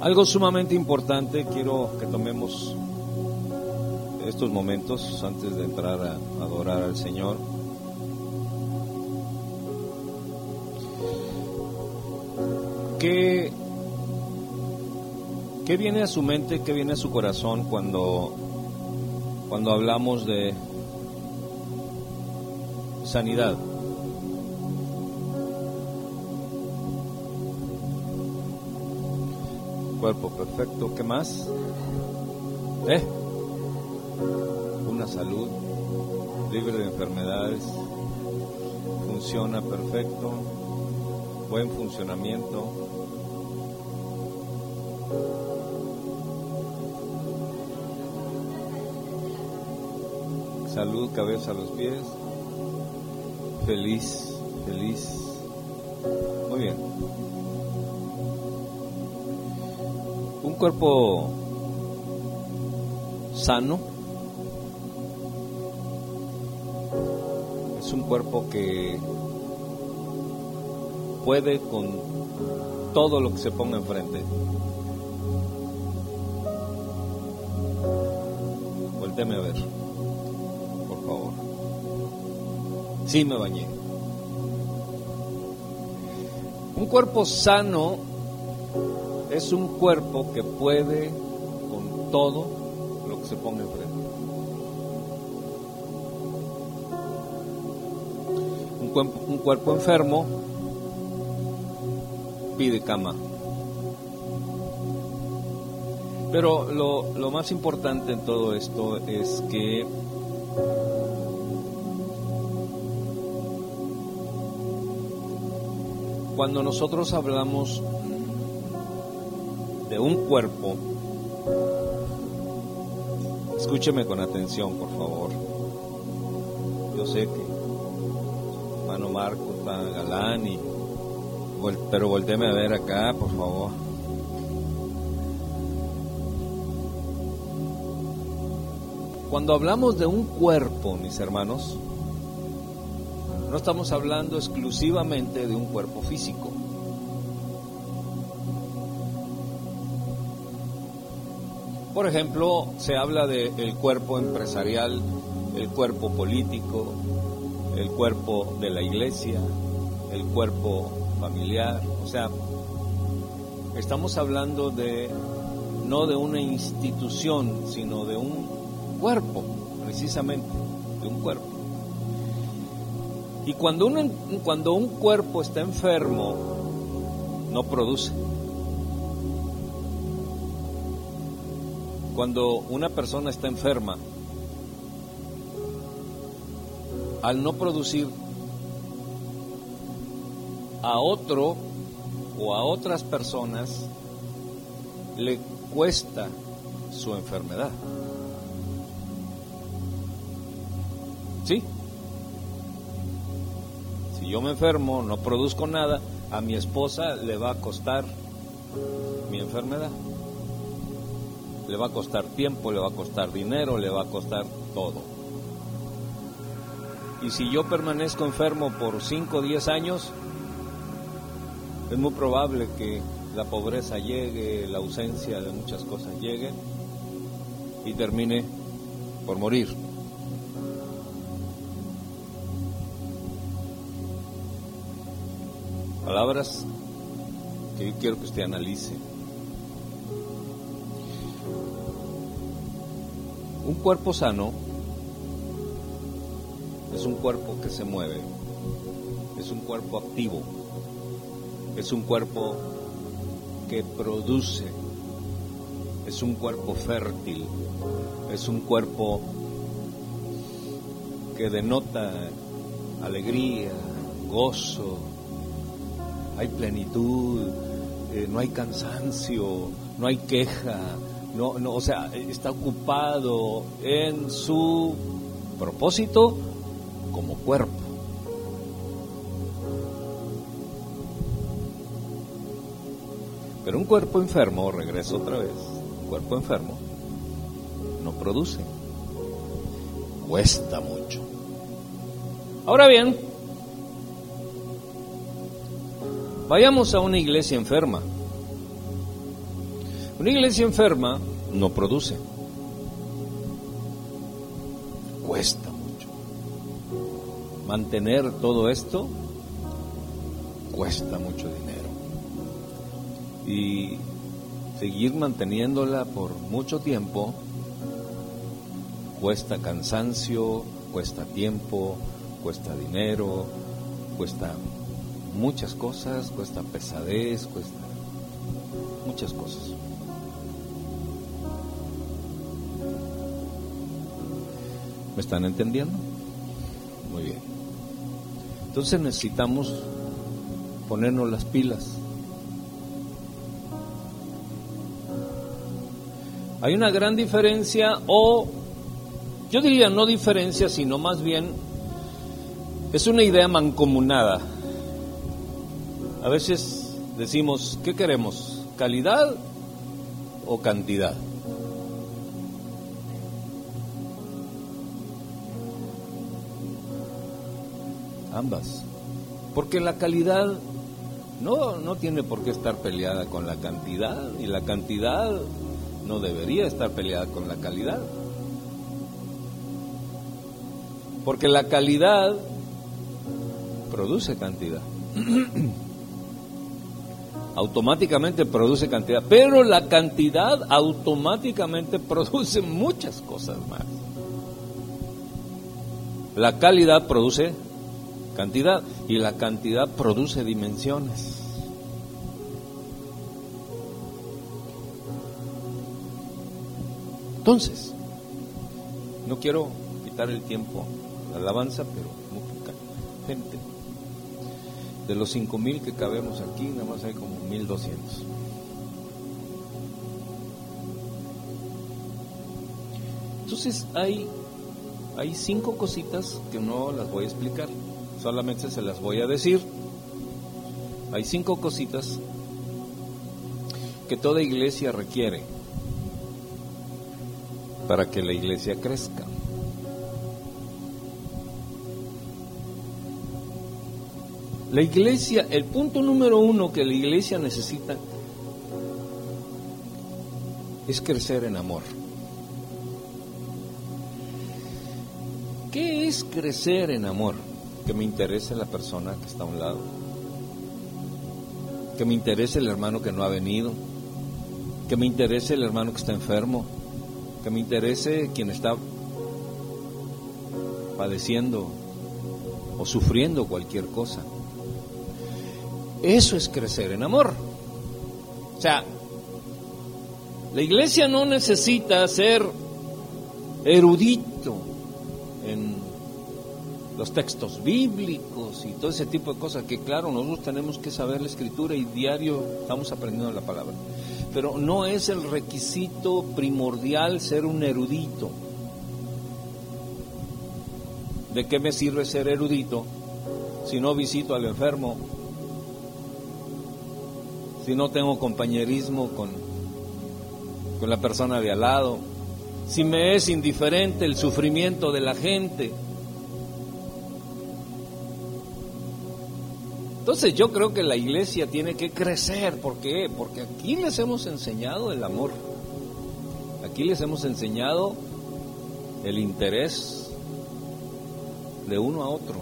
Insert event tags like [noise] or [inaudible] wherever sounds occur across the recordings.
Algo sumamente importante, quiero que tomemos estos momentos antes de entrar a adorar al Señor. ¿Qué, ¿Qué viene a su mente, qué viene a su corazón cuando, cuando hablamos de sanidad? Cuerpo perfecto, ¿qué más? ¿Eh? Una salud libre de enfermedades, funciona perfecto, buen funcionamiento. Salud, cabeza los pies. Feliz, feliz. Muy bien. Cuerpo sano es un cuerpo que puede con todo lo que se ponga enfrente. Volteme a ver, por favor. Sí me bañé. Un cuerpo sano es un cuerpo que puede con todo lo que se ponga enfrente. Un cuerpo, un cuerpo enfermo pide cama. Pero lo, lo más importante en todo esto es que cuando nosotros hablamos de un cuerpo, escúcheme con atención, por favor. Yo sé que hermano Marco está galán pero volteeme a ver acá, por favor. Cuando hablamos de un cuerpo, mis hermanos, no estamos hablando exclusivamente de un cuerpo físico. Por ejemplo, se habla del cuerpo empresarial, el cuerpo político, el cuerpo de la iglesia, el cuerpo familiar, o sea, estamos hablando de no de una institución, sino de un cuerpo, precisamente, de un cuerpo. Y cuando, uno, cuando un cuerpo está enfermo, no produce. Cuando una persona está enferma, al no producir, a otro o a otras personas le cuesta su enfermedad. ¿Sí? Si yo me enfermo, no produzco nada, a mi esposa le va a costar mi enfermedad. Le va a costar tiempo, le va a costar dinero, le va a costar todo. Y si yo permanezco enfermo por 5 o 10 años, es muy probable que la pobreza llegue, la ausencia de muchas cosas llegue y termine por morir. Palabras que yo quiero que usted analice. Un cuerpo sano es un cuerpo que se mueve, es un cuerpo activo, es un cuerpo que produce, es un cuerpo fértil, es un cuerpo que denota alegría, gozo, hay plenitud, eh, no hay cansancio, no hay queja, no, no, o sea, está ocupado en su propósito como cuerpo. Pero un cuerpo enfermo, regreso otra vez, un cuerpo enfermo no produce, cuesta mucho. Ahora bien, vayamos a una iglesia enferma. Una iglesia enferma no produce. Cuesta mucho. Mantener todo esto cuesta mucho dinero. Y seguir manteniéndola por mucho tiempo cuesta cansancio, cuesta tiempo, cuesta dinero, cuesta muchas cosas, cuesta pesadez, cuesta muchas cosas. ¿Me están entendiendo? Muy bien. Entonces necesitamos ponernos las pilas. Hay una gran diferencia o yo diría no diferencia, sino más bien es una idea mancomunada. A veces decimos, ¿qué queremos? ¿Calidad o cantidad? Ambas. Porque la calidad no, no tiene por qué estar peleada con la cantidad y la cantidad no debería estar peleada con la calidad. Porque la calidad produce cantidad. [clears throat] automáticamente produce cantidad, pero la cantidad automáticamente [laughs] produce muchas cosas más. La calidad produce cantidad y la cantidad produce dimensiones. Entonces, no quiero quitar el tiempo la alabanza, pero muy poca gente. De los cinco mil que cabemos aquí, nada más hay como mil doscientos. Entonces hay, hay cinco cositas que no las voy a explicar, solamente se las voy a decir. Hay cinco cositas que toda iglesia requiere para que la iglesia crezca. La iglesia, el punto número uno que la iglesia necesita es crecer en amor. ¿Qué es crecer en amor? Que me interese la persona que está a un lado, que me interese el hermano que no ha venido, que me interese el hermano que está enfermo, que me interese quien está padeciendo o sufriendo cualquier cosa. Eso es crecer en amor. O sea, la iglesia no necesita ser erudito en los textos bíblicos y todo ese tipo de cosas, que claro, nosotros tenemos que saber la escritura y diario estamos aprendiendo la palabra. Pero no es el requisito primordial ser un erudito. ¿De qué me sirve ser erudito si no visito al enfermo si no tengo compañerismo con, con la persona de al lado, si me es indiferente el sufrimiento de la gente. Entonces yo creo que la iglesia tiene que crecer. ¿Por qué? Porque aquí les hemos enseñado el amor. Aquí les hemos enseñado el interés de uno a otro.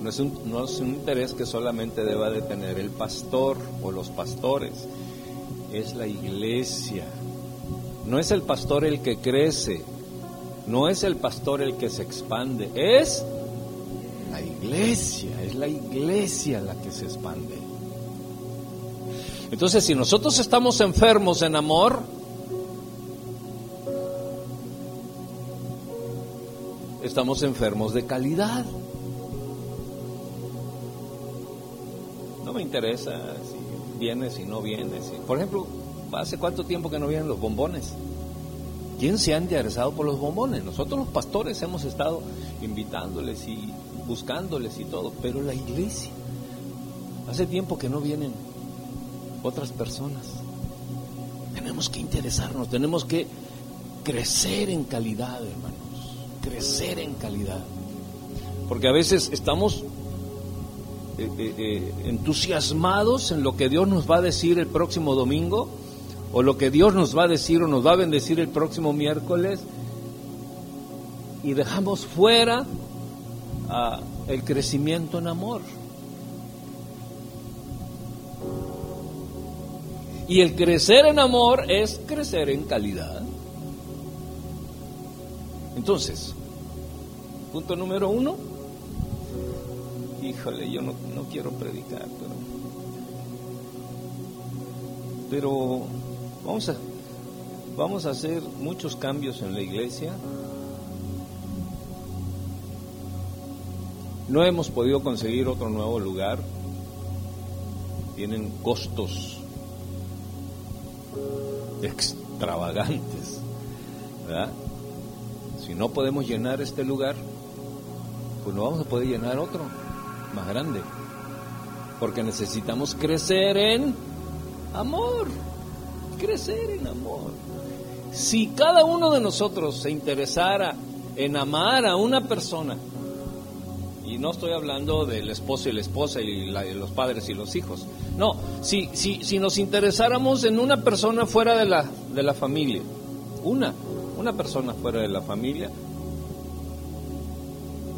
No es, un, no es un interés que solamente deba de tener el pastor o los pastores, es la iglesia. No es el pastor el que crece, no es el pastor el que se expande, es iglesia, es la iglesia la que se expande. Entonces, si nosotros estamos enfermos en amor, estamos enfermos de calidad. me interesa si vienes, si no vienes. Por ejemplo, ¿hace cuánto tiempo que no vienen los bombones? ¿Quién se ha interesado por los bombones? Nosotros los pastores hemos estado invitándoles y buscándoles y todo, pero la iglesia, hace tiempo que no vienen otras personas. Tenemos que interesarnos, tenemos que crecer en calidad, hermanos, crecer en calidad. Porque a veces estamos eh, eh, eh, entusiasmados en lo que Dios nos va a decir el próximo domingo, o lo que Dios nos va a decir o nos va a bendecir el próximo miércoles y dejamos fuera ah, el crecimiento en amor. Y el crecer en amor es crecer en calidad. Entonces, punto número uno, híjole, yo no, no quiero predicar, pero, pero vamos a, vamos a hacer muchos cambios en la iglesia. No hemos podido conseguir otro nuevo lugar. Tienen costos extravagantes, ¿verdad? Si no podemos llenar este lugar, pues no vamos a poder llenar otro más grande, porque necesitamos crecer en amor, crecer en amor. Si cada uno de nosotros se interesara en amar a una persona, y no estoy hablando del esposo y la esposa y los padres y los hijos. No, si, si, si nos interesáramos en una persona fuera de la, de la familia, una, una persona fuera de la familia,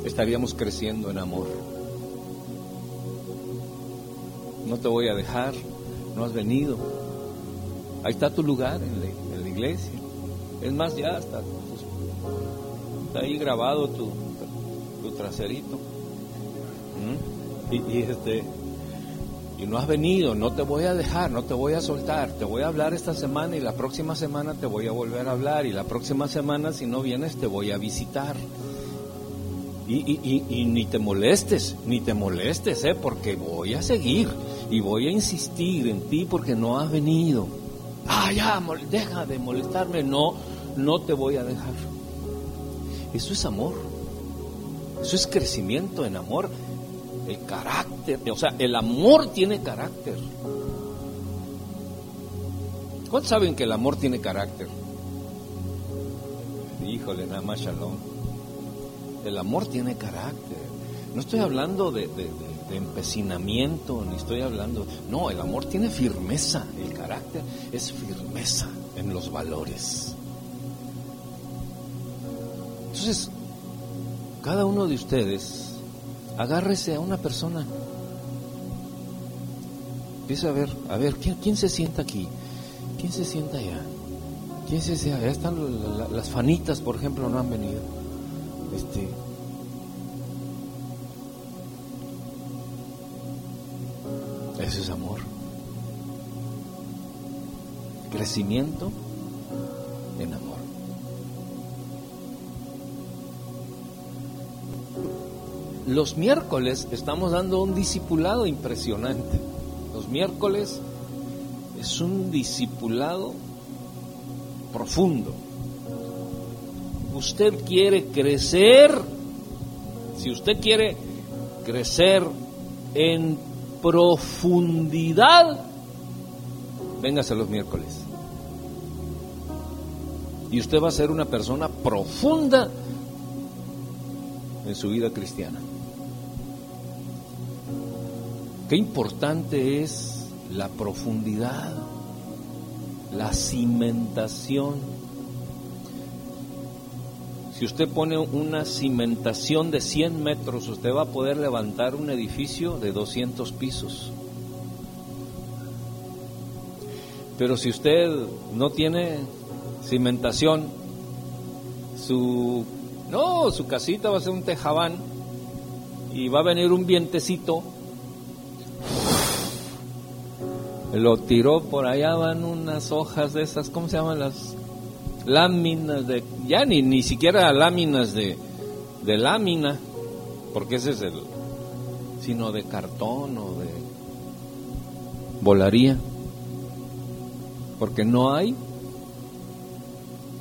estaríamos creciendo en amor. No te voy a dejar, no has venido. Ahí está tu lugar en la, en la iglesia. Es más, ya está, está ahí grabado tu, tu traserito. Y, este y no has venido, no te voy a dejar, no te voy a soltar, te voy a hablar esta semana y la próxima semana te voy a volver a hablar y la próxima semana si no vienes te voy a visitar. Y, y, ni te molestes, ni te molestes, ¿eh? porque voy a seguir y voy a insistir en ti porque no has venido. Ah, ya, deja de molestarme, no, no te voy a dejar. Eso es amor, eso es crecimiento en amor el carácter, o sea, el amor tiene carácter. ¿Cuántos saben que el amor tiene carácter? Híjole, nada más shalom. El amor tiene carácter. No estoy hablando de, de empecinamiento, ni estoy hablando... No, el amor tiene firmeza. El carácter es firmeza en los valores. Entonces, cada uno de ustedes agárrese a una persona. Empieza a ver, a ver, ¿quién, quién se sienta aquí? ¿Quién se sienta allá? ¿Quién se sienta? Allá están las fanitas, por ejemplo, no han venido. Este, Eso es amor. Crecimiento en amor. Los miércoles estamos dando un discipulado impresionante. Los miércoles es un discipulado profundo. Usted quiere crecer, si usted quiere crecer en profundidad, véngase los miércoles. Y usted va a ser una persona profunda en su vida cristiana. Qué importante es la profundidad, la cimentación. Si usted pone una cimentación de 100 metros, usted va a poder levantar un edificio de 200 pisos. Pero si usted no tiene cimentación, su no, su casita va a ser un tejabán y va a venir un vientecito lo tiró por allá van unas hojas de esas, ¿cómo se llaman las láminas de ya ni ni siquiera láminas de de lámina, porque ese es el sino de cartón o de volaría. Porque no hay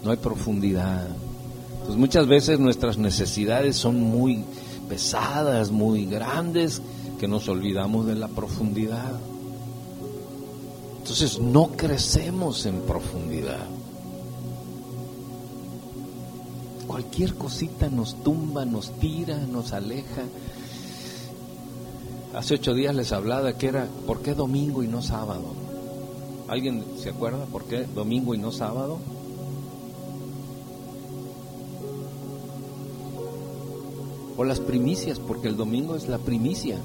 no hay profundidad. Entonces muchas veces nuestras necesidades son muy pesadas, muy grandes, que nos olvidamos de la profundidad. Entonces no crecemos en profundidad. Cualquier cosita nos tumba, nos tira, nos aleja. Hace ocho días les hablaba que era, ¿por qué domingo y no sábado? ¿Alguien se acuerda por qué domingo y no sábado? O las primicias, porque el domingo es la primicia.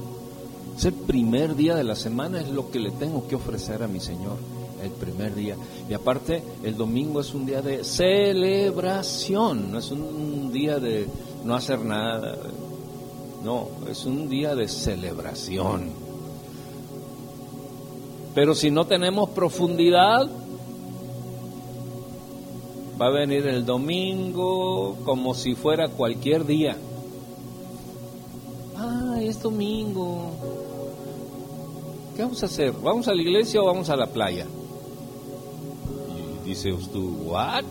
Es el primer día de la semana, es lo que le tengo que ofrecer a mi Señor, el primer día. Y aparte, el domingo es un día de celebración, no es un día de no hacer nada. No, es un día de celebración. Pero si no tenemos profundidad, va a venir el domingo como si fuera cualquier día. Es domingo. ¿Qué vamos a hacer? ¿Vamos a la iglesia o vamos a la playa? Y dice usted, ¿what?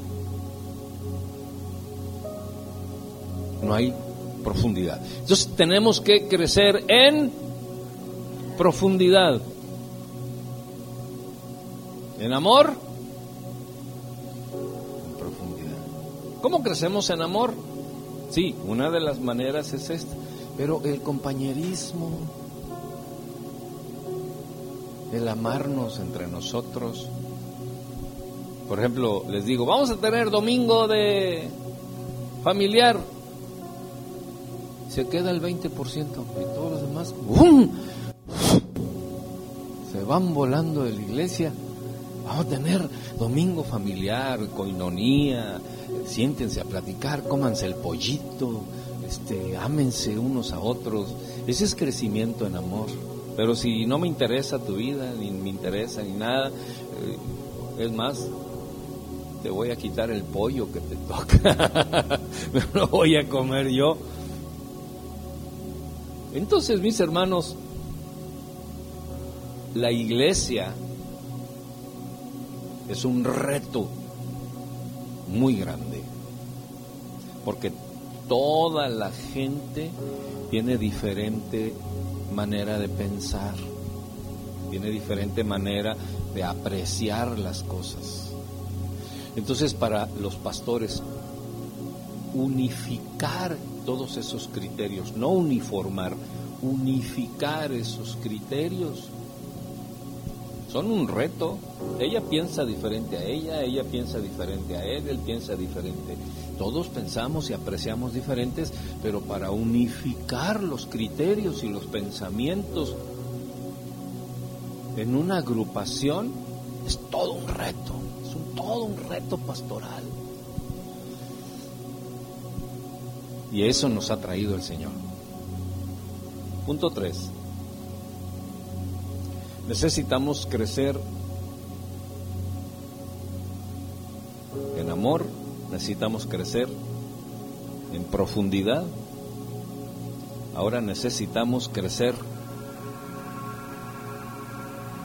No hay profundidad. Entonces tenemos que crecer en profundidad. En amor, en profundidad. ¿Cómo crecemos en amor? Sí, una de las maneras es esta, pero el compañerismo, el amarnos entre nosotros. Por ejemplo, les digo, vamos a tener domingo de familiar. Se queda el 20% y todos los demás ¡bum! se van volando de la iglesia Vamos a tener domingo familiar, coinonía, siéntense a platicar, cómanse el pollito, este, ámense unos a otros. Ese es crecimiento en amor. Pero si no me interesa tu vida, ni me interesa ni nada, eh, es más, te voy a quitar el pollo que te toca, [laughs] me lo voy a comer yo. Entonces, mis hermanos, la iglesia es un reto muy grande, porque toda la gente tiene diferente manera de pensar, tiene diferente manera de apreciar las cosas. Entonces para los pastores, unificar todos esos criterios, no uniformar, unificar esos criterios son un reto. Ella piensa diferente a ella, ella piensa diferente a él, él piensa diferente. Todos pensamos y apreciamos diferentes, pero para unificar los criterios y los pensamientos en una agrupación es todo un reto, es un, todo un reto pastoral. Y eso nos ha traído el Señor. Punto 3. Necesitamos crecer en amor, necesitamos crecer en profundidad. Ahora necesitamos crecer.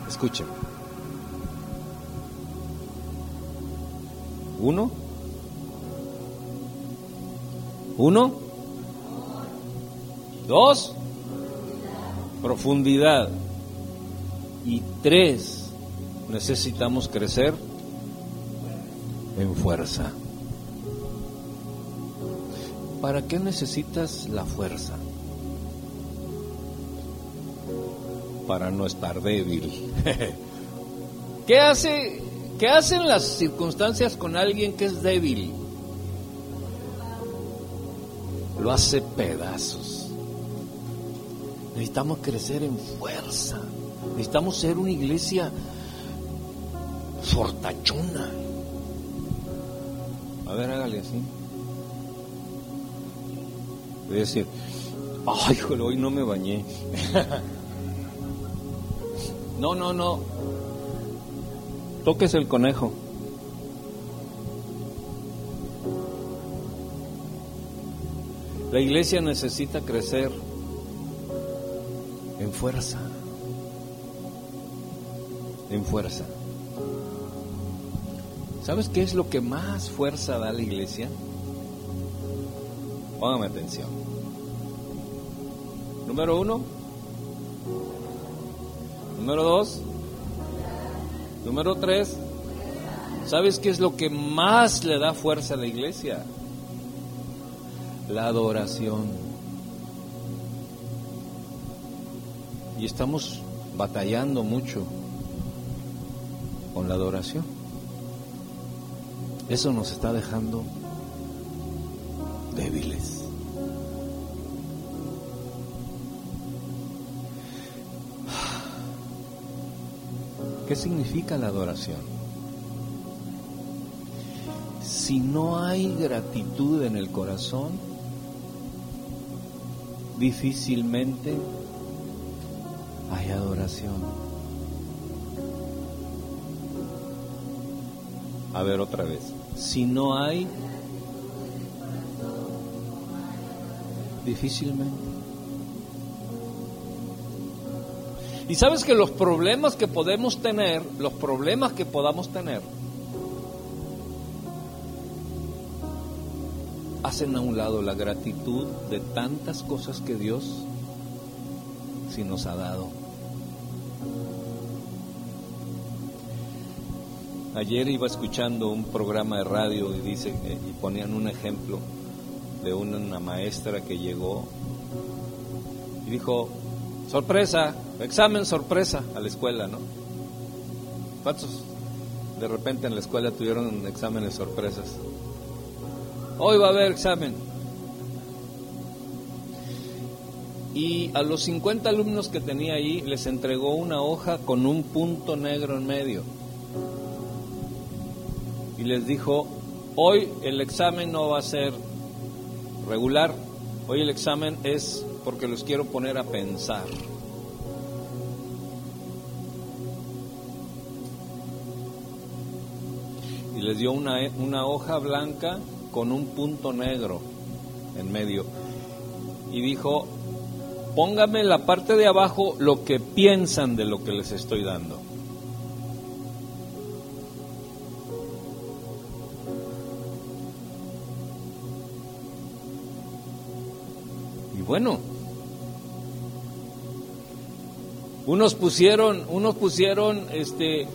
Escuchen. Uno. Uno. Dos. Profundidad. Y tres, necesitamos crecer en fuerza. ¿Para qué necesitas la fuerza? Para no estar débil. [laughs] ¿Qué hace qué hacen las circunstancias con alguien que es débil? Lo hace pedazos. Necesitamos crecer en fuerza. Necesitamos ser una iglesia fortachona. A ver, hágale así. Voy a decir, ay, hoy no me bañé. [laughs] no, no, no. Toques el conejo. La iglesia necesita crecer en fuerza en fuerza. ¿Sabes qué es lo que más fuerza da a la iglesia? Póngame atención. Número uno. Número dos. Número tres. ¿Sabes qué es lo que más le da fuerza a la iglesia? La adoración. Y estamos batallando mucho con la adoración. Eso nos está dejando débiles. ¿Qué significa la adoración? Si no hay gratitud en el corazón, difícilmente hay adoración. A ver otra vez. Si no hay, difícilmente. Y sabes que los problemas que podemos tener, los problemas que podamos tener, hacen a un lado la gratitud de tantas cosas que Dios sí nos ha dado. Ayer iba escuchando un programa de radio y dice y ponían un ejemplo de una maestra que llegó y dijo, sorpresa, examen sorpresa a la escuela, ¿no? ¿Cuántos de repente en la escuela tuvieron exámenes sorpresas? Hoy va a haber examen. Y a los 50 alumnos que tenía ahí les entregó una hoja con un punto negro en medio. Y les dijo, hoy el examen no va a ser regular, hoy el examen es porque los quiero poner a pensar. Y les dio una, una hoja blanca con un punto negro en medio. Y dijo, póngame en la parte de abajo lo que piensan de lo que les estoy dando. Bueno, Unos pusieron, unos pusieron, este,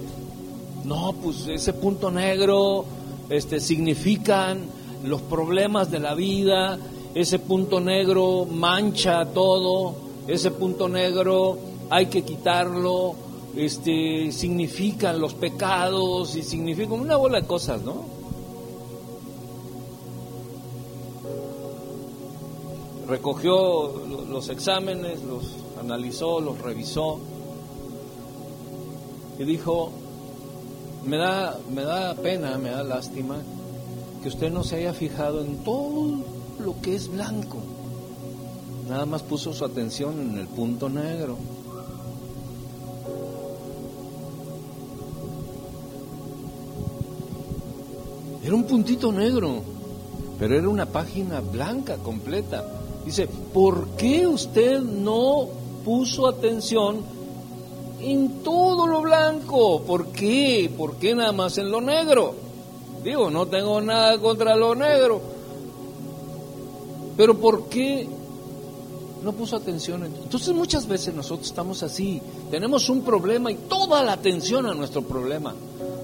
no, pues ese punto negro, este, significan los problemas de la vida, ese punto negro mancha todo, ese punto negro hay que quitarlo, este, significan los pecados y significan una bola de cosas, ¿no? Recogió los exámenes, los analizó, los revisó y dijo, me da, me da pena, me da lástima que usted no se haya fijado en todo lo que es blanco. Nada más puso su atención en el punto negro. Era un puntito negro, pero era una página blanca completa. Dice, ¿por qué usted no puso atención en todo lo blanco. ¿Por qué? ¿Por qué nada más en lo negro? Digo, no tengo nada contra lo negro. Pero ¿por qué no puso atención? Entonces muchas veces nosotros estamos así. Tenemos un problema y toda la atención a nuestro problema.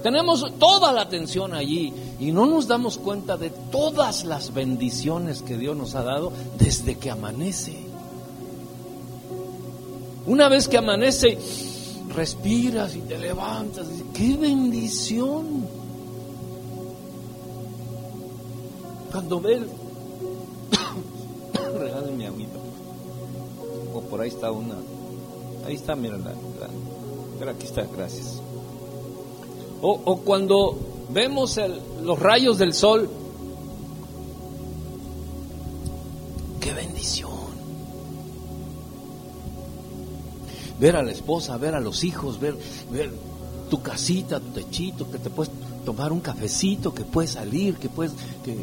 Tenemos toda la atención allí y no nos damos cuenta de todas las bendiciones que Dios nos ha dado desde que amanece. Una vez que amanece, respiras y te levantas. ¡Qué bendición! Cuando ve el... [coughs] Regálenme agüita. O por ahí está una. Ahí está, mira, la, pero aquí está, gracias. O, cuando vemos los rayos del sol. ¡Qué bendición! ver a la esposa, ver a los hijos, ver, ver tu casita, tu techito, que te puedes tomar un cafecito, que puedes salir, que puedes, que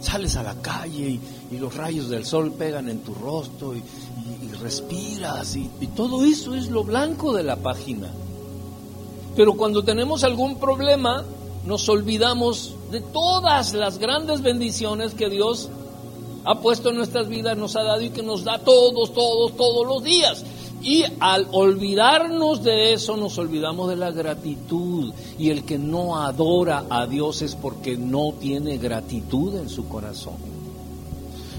sales a la calle y, los rayos del sol pegan en tu rostro y, respiras y todo eso es lo blanco de la página. Pero cuando tenemos algún problema, nos olvidamos de todas las grandes bendiciones que Dios ha puesto en nuestras vidas, nos ha dado y que nos da todos, todos, todos los días. Y al olvidarnos de eso nos olvidamos de la gratitud. Y el que no adora a Dios es porque no tiene gratitud en su corazón.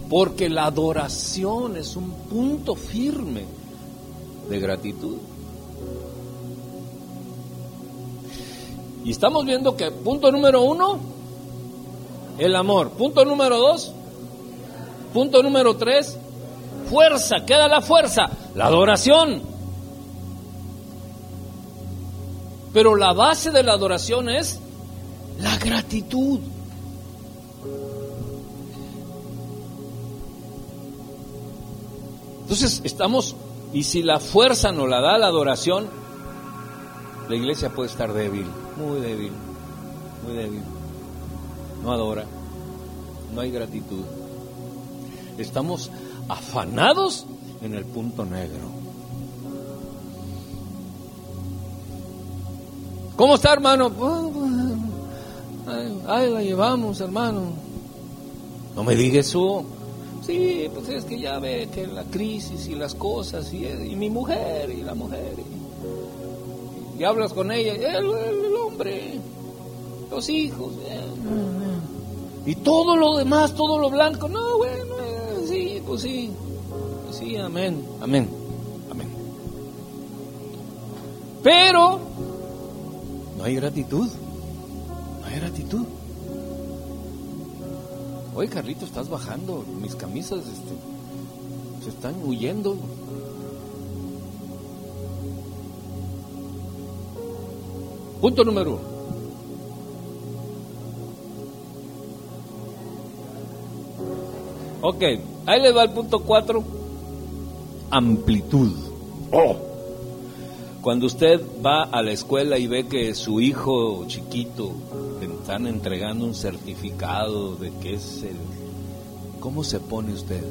Porque la adoración es un punto firme de gratitud. Y estamos viendo que punto número uno, el amor. Punto número dos, punto número tres, fuerza. Queda la fuerza, la adoración. Pero la base de la adoración es la gratitud. Entonces estamos, y si la fuerza nos la da la adoración, la iglesia puede estar débil, muy débil, muy débil. No adora, no hay gratitud. Estamos afanados en el punto negro. ¿Cómo está, hermano? Ahí la llevamos, hermano. No me digas eso. Sí, pues es que ya ve que la crisis y las cosas, y, mi mujer, y la mujer, y, hablas con ella, el, el, hombre, los hijos, y todo lo demás, todo lo blanco, no, bueno, eh, sí, pues sí, sí, amén, amén, amén. Pero no hay gratitud, no hay gratitud. Oye, Carlito, estás bajando. Mis camisas este, se están huyendo. Punto número uno. Ok, ahí le va el punto cuatro. Amplitud. Oh. Cuando usted va a la escuela y ve que su hijo chiquito están entregando un certificado de que es el... ¿Cómo se pone usted?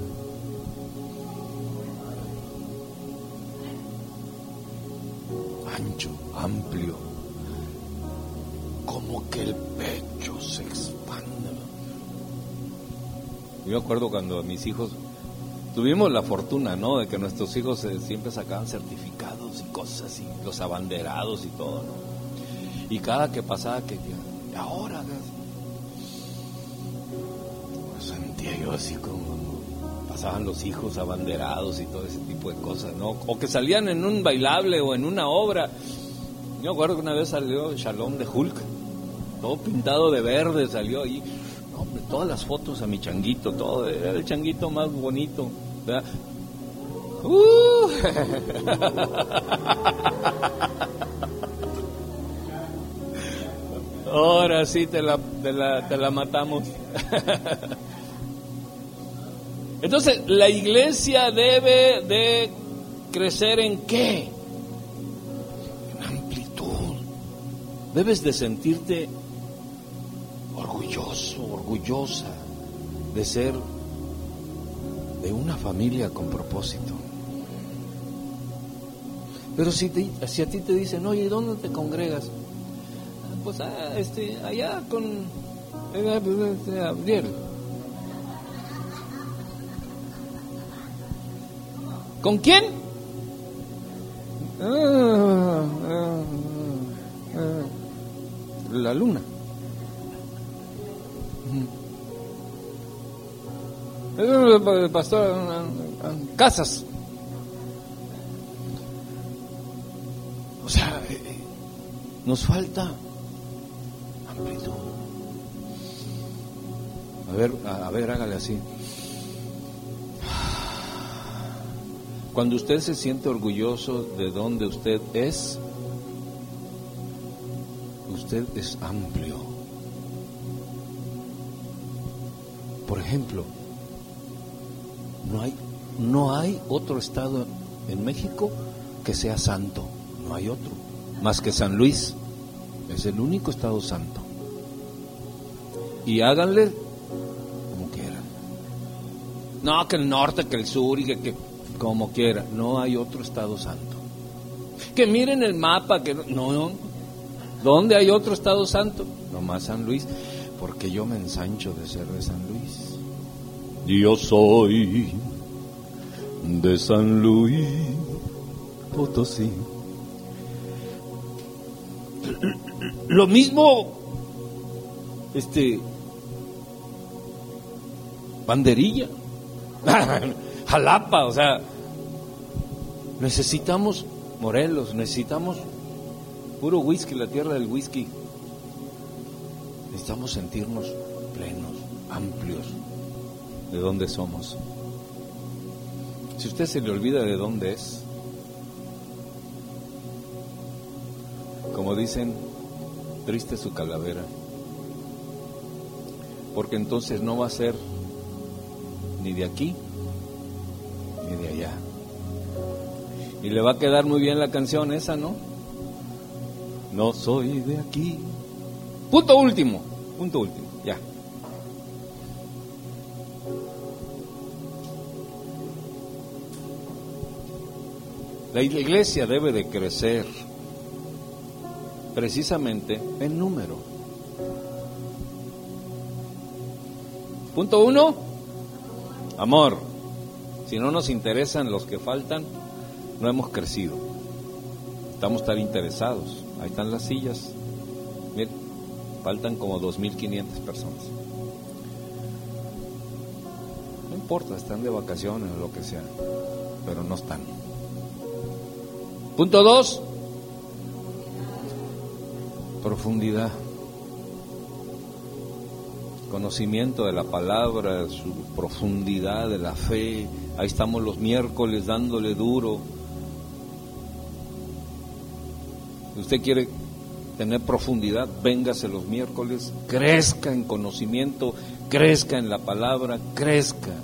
Ancho, amplio, como que el pecho se expande. Yo acuerdo cuando mis hijos tuvimos la fortuna, ¿no? De que nuestros hijos eh, siempre sacaban certificados y cosas y los abanderados y todo, ¿no? Y cada que pasaba que ahora sentía yo así como pasaban los hijos abanderados y todo ese tipo de cosas, ¿no? O que salían en un bailable o en una obra. Yo acuerdo que una vez salió Shalom de Hulk, todo pintado de verde, salió ahí. hombre, todas las fotos a mi changuito, todo, era el changuito más bonito. Uh. [laughs] Ahora sí te la, te la, te la matamos. [laughs] Entonces, la iglesia debe de crecer en qué? En amplitud. Debes de sentirte orgulloso, orgullosa de ser de una familia con propósito. Pero si, si a ti te dicen, oye, ¿dónde te congregas? pues ah, este, allá con. ¿Con quién? Ah, ah, la luna. El pastor Casas. O sea, eh, eh, nos falta a ver, a, ver, hágale así. Cuando usted se siente orgulloso de donde usted es, usted es amplio. Por ejemplo, no hay, no hay otro estado en México que sea santo, no hay otro, más que San Luis. Es el único estado santo. Y háganle no, que el norte, que el sur y que, como quiera. No hay otro Estado Santo. Que miren el mapa, que no, no. ¿Dónde hay otro Estado Santo? Nomás San Luis, porque yo me ensancho de ser de San Luis. Yo soy de San Luis Potosí. Lo mismo, este, banderilla. [laughs] Jalapa, o sea, necesitamos Morelos, necesitamos puro whisky, la tierra del whisky. Necesitamos sentirnos plenos, amplios de dónde somos. Si usted se le olvida de dónde es, como dicen, triste su calavera, porque entonces no va a ser ni de aquí ni de allá. Y le va a quedar muy bien la canción esa, ¿no? No soy de aquí. Punto último, punto último, La iglesia debe de crecer precisamente en número. Punto uno, amor. Si no nos interesan los que faltan, no hemos crecido. Estamos tan interesados. Ahí están las sillas. Miren, faltan como 2.500 personas. No importa, están de vacaciones o lo que sea, pero no están. Punto dos, profundidad. Conocimiento de la palabra, su profundidad de la fe. Ahí estamos los miércoles dándole duro. Usted quiere tener profundidad, véngase los miércoles, crezca en conocimiento, crezca en la palabra, crezca.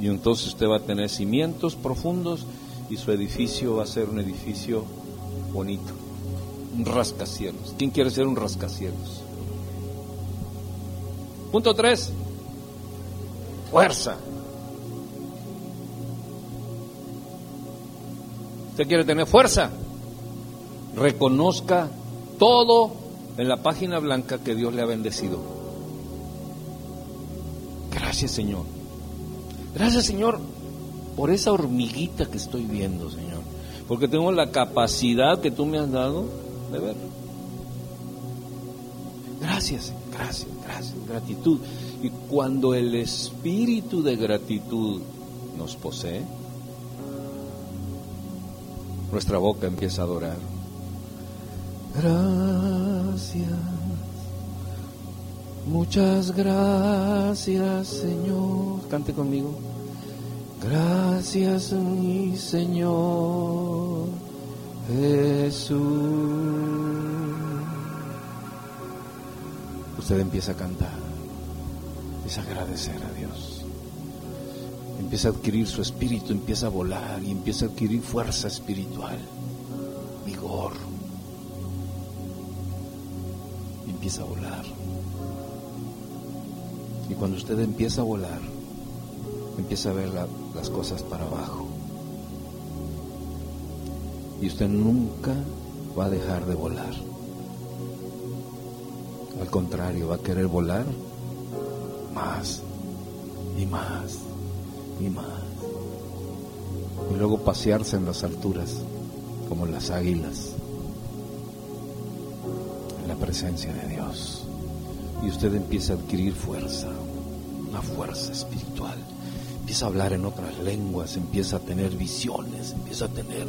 Y entonces usted va a tener cimientos profundos y su edificio va a ser un edificio bonito, un rascacielos. ¿Quién quiere ser un rascacielos? Punto tres, fuerza. ¿Usted quiere tener fuerza? Reconozca todo en la página blanca que Dios le ha bendecido. Gracias Señor. Gracias Señor por esa hormiguita que estoy viendo, Señor. Porque tengo la capacidad que tú me has dado de ver. Gracias, gracias, gracias, gratitud. Y cuando el espíritu de gratitud nos posee, nuestra boca empieza a adorar. Gracias, muchas gracias, Señor. Cante conmigo. Gracias mi Señor Jesús. Usted empieza a cantar, empieza a agradecer a Dios, empieza a adquirir su espíritu, empieza a volar y empieza a adquirir fuerza espiritual, vigor. Empieza a volar. Y cuando usted empieza a volar, empieza a ver las cosas para abajo. Y usted nunca va a dejar de volar. Al contrario, va a querer volar más y más y más. Y luego pasearse en las alturas como las águilas en la presencia de Dios. Y usted empieza a adquirir fuerza, una fuerza espiritual empieza a hablar en otras lenguas, empieza a tener visiones, empieza a tener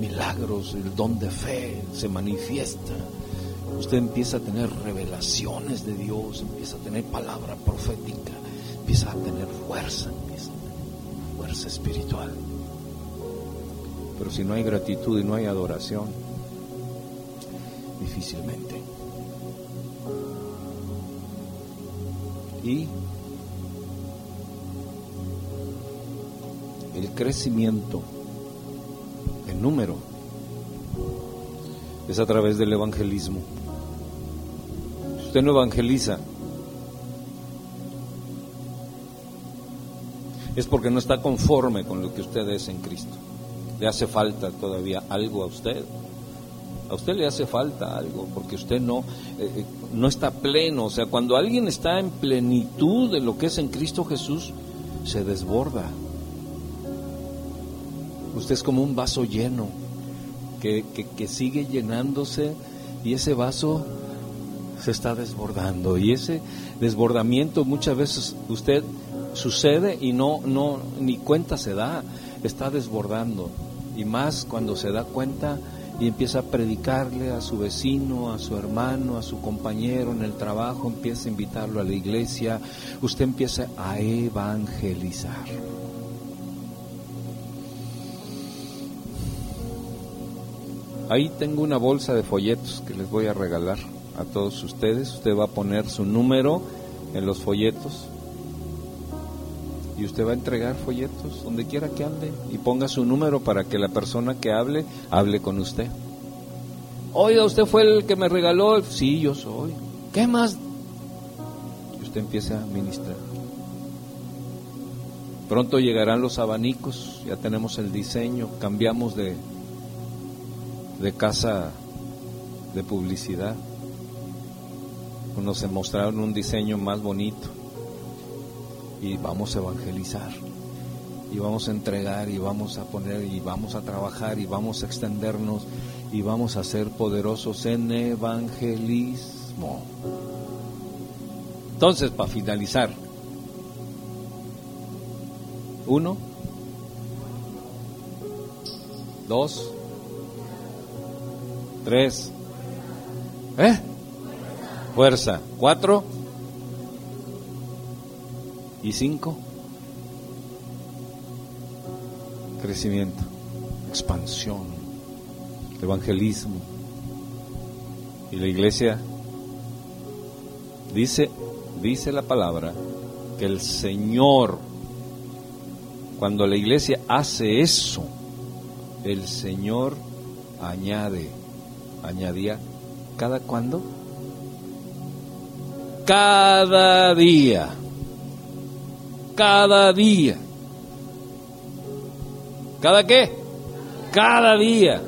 milagros, el don de fe se manifiesta. Usted empieza a tener revelaciones de Dios, empieza a tener palabra profética, empieza a tener fuerza, empieza a tener fuerza espiritual. Pero si no hay gratitud y no hay adoración, difícilmente. Y el crecimiento en número es a través del evangelismo. Si usted no evangeliza, es porque no está conforme con lo que usted es en Cristo. Le hace falta todavía algo a usted. A usted le hace falta algo porque usted no, eh, eh, no está pleno. O sea, cuando alguien está en plenitud de lo que es en Cristo Jesús, se desborda. Usted es como un vaso lleno que, sigue llenándose y ese vaso se está desbordando y ese desbordamiento muchas veces usted sucede y no no ni cuenta se da está desbordando y más cuando se da cuenta y empieza a predicarle a su vecino, a su hermano, a su compañero en el trabajo, empieza a invitarlo a la iglesia, usted empieza a evangelizar. Ahí tengo una bolsa de folletos que les voy a regalar a todos ustedes. Usted va a poner su número en los folletos y usted va a entregar folletos donde quiera que ande y ponga su número para que la persona que hable hable con usted. Oiga, usted fue el que me regaló. Sí, yo soy. ¿Qué más? Y usted empieza a ministrar. Pronto llegarán los abanicos, ya tenemos el diseño, cambiamos de, de casa de publicidad. Nos mostraron un diseño más bonito y vamos a evangelizar y vamos a entregar y vamos a poner y vamos a trabajar y vamos a extendernos y vamos a ser poderosos en evangelismo. Entonces, para finalizar, uno, dos, tres, ¿eh? Fuerza. Cuatro. Y cinco, crecimiento, expansión, evangelismo. Y la iglesia dice, dice la palabra que el Señor, cuando la iglesia hace eso, el Señor añade, añadía, ¿cada cuándo? Cada día cada día. ¿Cada qué? Cada día.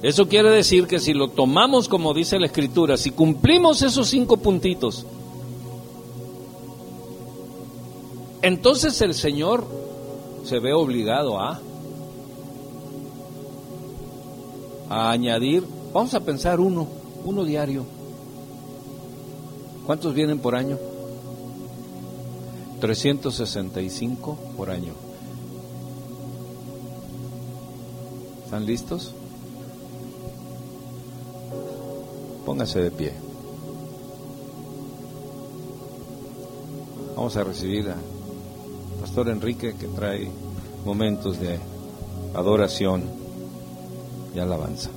Eso quiere decir que si lo tomamos como dice la escritura, si cumplimos esos cinco puntitos, entonces el Señor se ve obligado a, a añadir, vamos a pensar uno, uno diario. ¿Cuántos vienen por año? 365 por año. ¿Están listos? Póngase de pie. Vamos a recibir a Pastor Enrique que trae momentos de adoración y alabanza.